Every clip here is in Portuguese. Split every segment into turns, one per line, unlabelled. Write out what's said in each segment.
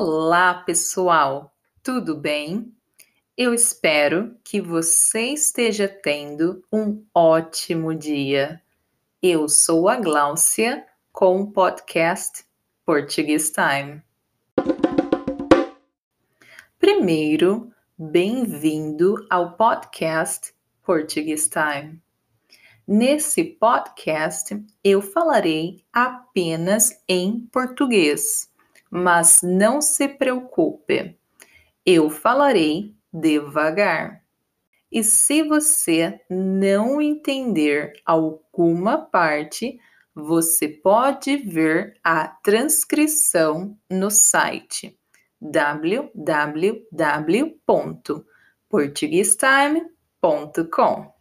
Olá, pessoal! Tudo bem? Eu espero que você esteja tendo um ótimo dia. Eu sou a Gláucia com o podcast Português Time. Primeiro, bem-vindo ao podcast Português Time. Nesse podcast, eu falarei apenas em português, mas não se preocupe, eu falarei devagar. E se você não entender alguma parte, você pode ver a transcrição no site www.portuguestime.com.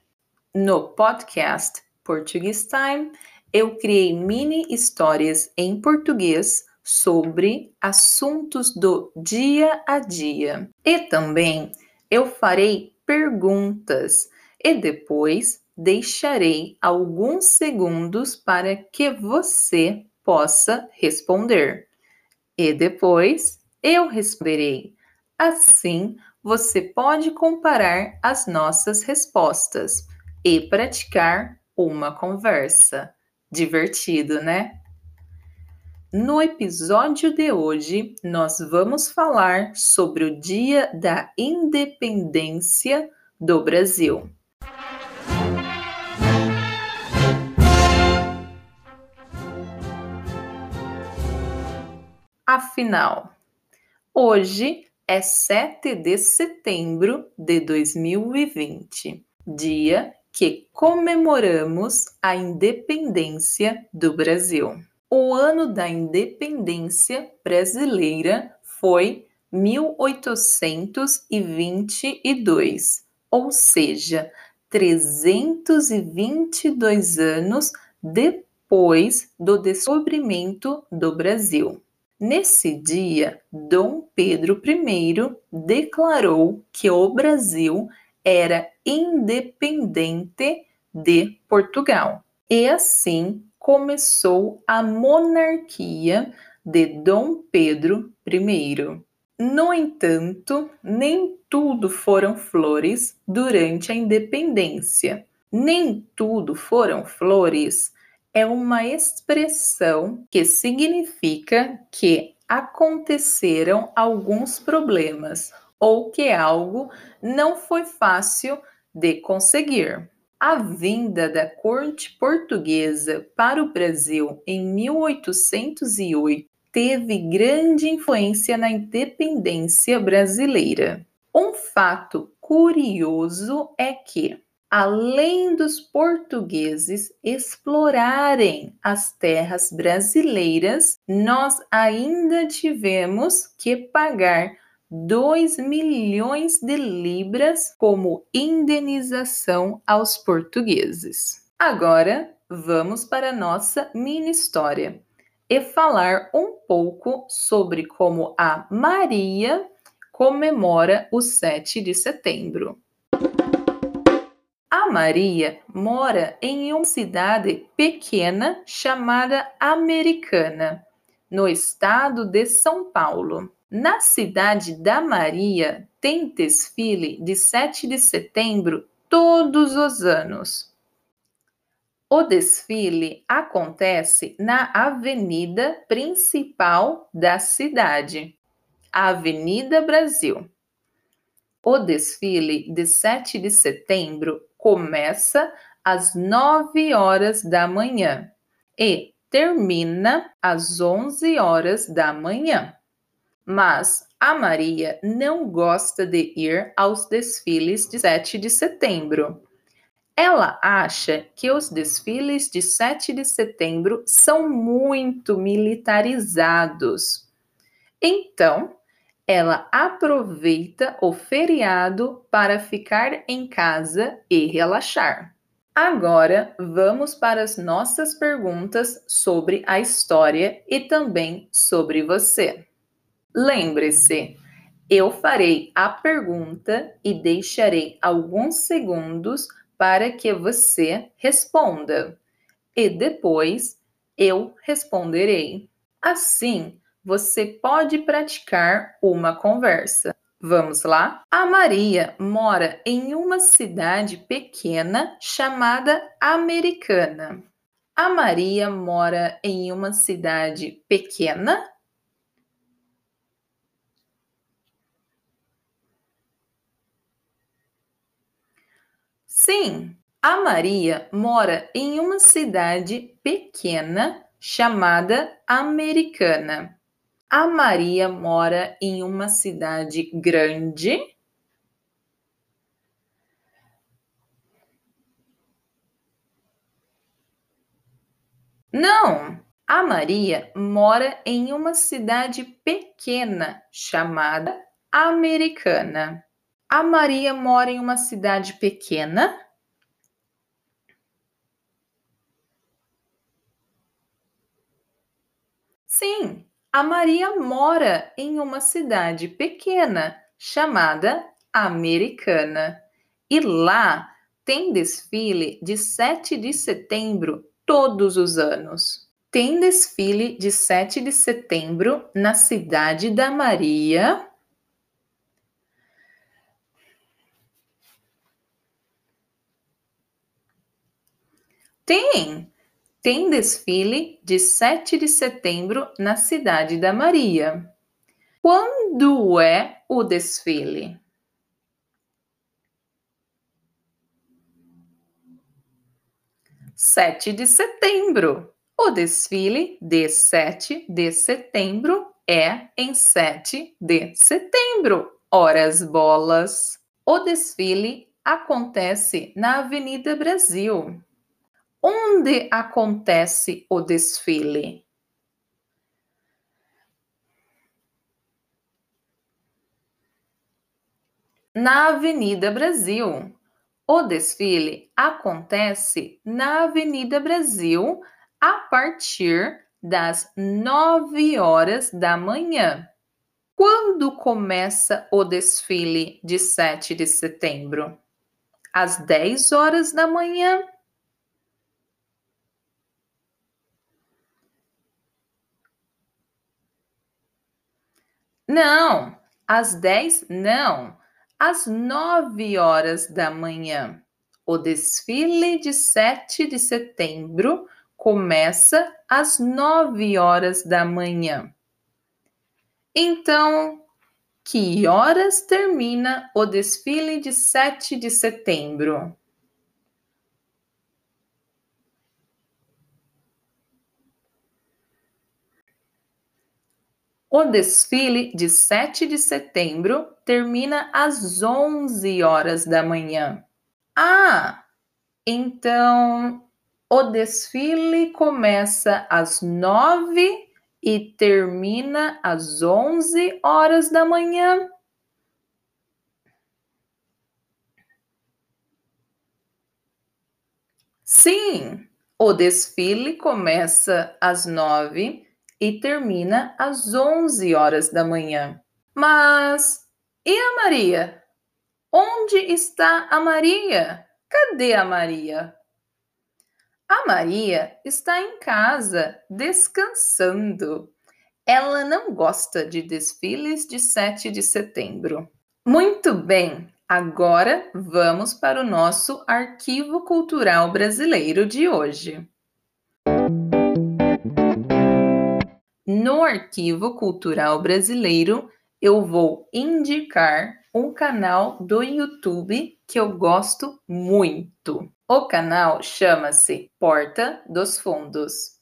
No podcast Português Time, eu criei mini histórias em português sobre assuntos do dia a dia. E também eu farei perguntas e depois deixarei alguns segundos para que você possa responder. E depois eu responderei. Assim, você pode comparar as nossas respostas e praticar uma conversa. Divertido, né? No episódio de hoje, nós vamos falar sobre o Dia da Independência do Brasil. Afinal, hoje é 7 de setembro de 2020, dia que comemoramos a independência do Brasil. O ano da independência brasileira foi 1822, ou seja, 322 anos depois do descobrimento do Brasil. Nesse dia, Dom Pedro I declarou que o Brasil era independente de Portugal. E assim começou a monarquia de Dom Pedro I. No entanto, nem tudo foram flores durante a independência. Nem tudo foram flores é uma expressão que significa que aconteceram alguns problemas ou que algo não foi fácil de conseguir. A vinda da corte portuguesa para o Brasil em 1808 teve grande influência na independência brasileira. Um fato curioso é que, além dos portugueses explorarem as terras brasileiras, nós ainda tivemos que pagar 2 milhões de libras como indenização aos portugueses. Agora, vamos para nossa mini história e falar um pouco sobre como a Maria comemora o 7 de setembro. A Maria mora em uma cidade pequena chamada Americana, no estado de São Paulo. Na cidade da Maria, tem desfile de 7 de setembro todos os anos. O desfile acontece na avenida principal da cidade, a Avenida Brasil. O desfile de 7 de setembro começa às 9 horas da manhã e termina às 11 horas da manhã. Mas a Maria não gosta de ir aos desfiles de 7 de setembro. Ela acha que os desfiles de 7 de setembro são muito militarizados. Então, ela aproveita o feriado para ficar em casa e relaxar. Agora vamos para as nossas perguntas sobre a história e também sobre você. Lembre-se, eu farei a pergunta e deixarei alguns segundos para que você responda. E depois eu responderei. Assim, você pode praticar uma conversa. Vamos lá? A Maria mora em uma cidade pequena chamada Americana. A Maria mora em uma cidade pequena? Sim, a Maria mora em uma cidade pequena chamada Americana. A Maria mora em uma cidade grande? Não, a Maria mora em uma cidade pequena chamada Americana. A Maria mora em uma cidade pequena? Sim, a Maria mora em uma cidade pequena chamada Americana. E lá tem desfile de 7 de setembro todos os anos. Tem desfile de 7 de setembro na cidade da Maria Tem! Tem desfile de 7 de setembro na Cidade da Maria. Quando é o desfile? Sete de setembro. O desfile de 7 de setembro é em 7 de setembro. Horas bolas. O desfile acontece na Avenida Brasil. Onde acontece o desfile? Na Avenida Brasil. O desfile acontece na Avenida Brasil a partir das 9 horas da manhã. Quando começa o desfile de 7 de setembro? Às 10 horas da manhã Não, às 10 não, às 9 horas da manhã. O desfile de 7 de setembro começa às 9 horas da manhã. Então, que horas termina o desfile de 7 de setembro? O desfile de 7 de setembro termina às 11 horas da manhã. Ah, então o desfile começa às 9 e termina às 11 horas da manhã. Sim, o desfile começa às 9 e termina às 11 horas da manhã. Mas e a Maria? Onde está a Maria? Cadê a Maria? A Maria está em casa, descansando. Ela não gosta de desfiles de 7 de setembro. Muito bem, agora vamos para o nosso Arquivo Cultural Brasileiro de hoje. No Arquivo Cultural Brasileiro, eu vou indicar um canal do YouTube que eu gosto muito. O canal chama-se Porta dos Fundos.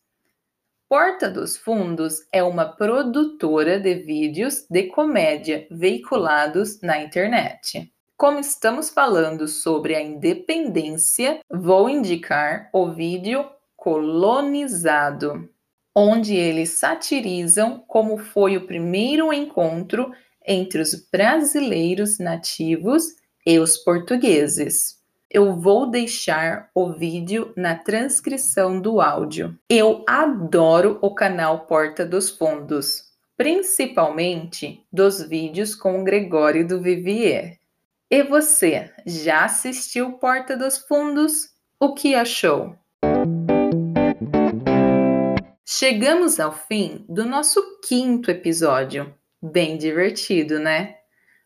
Porta dos Fundos é uma produtora de vídeos de comédia veiculados na internet. Como estamos falando sobre a independência, vou indicar o vídeo Colonizado onde eles satirizam como foi o primeiro encontro entre os brasileiros nativos e os portugueses. Eu vou deixar o vídeo na transcrição do áudio. Eu adoro o canal Porta dos Fundos, principalmente dos vídeos com o Gregório do Vivier. E você, já assistiu Porta dos Fundos? O que achou? Chegamos ao fim do nosso quinto episódio. Bem divertido, né?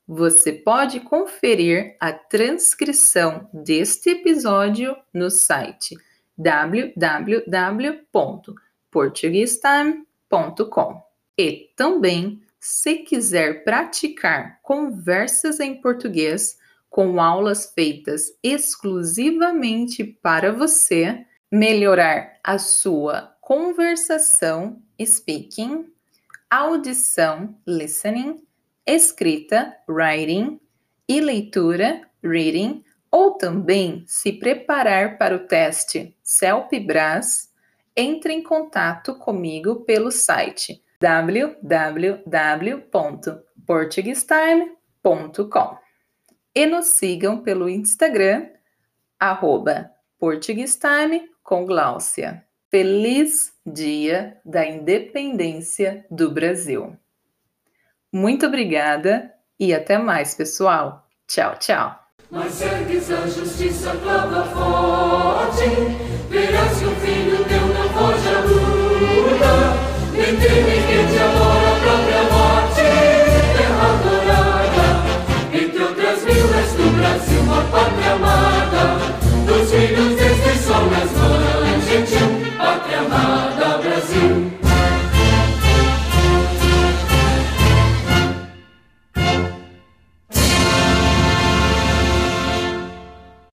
Você pode conferir a transcrição deste episódio no site www.portuguestime.com. E também, se quiser praticar conversas em português com aulas feitas exclusivamente para você, melhorar a sua conversação, speaking, audição, listening, escrita, writing, e leitura, reading, ou também se preparar para o teste CELP-BRAS, entre em contato comigo pelo site www.portuguestime.com e nos sigam pelo Instagram, arroba Portuguestime com Gláucia. Feliz Dia da Independência do Brasil! Muito obrigada e até mais, pessoal. Tchau, tchau. Mas ergues a justiça clama forte, verás que o filho teu não foge à luta, nem teme que te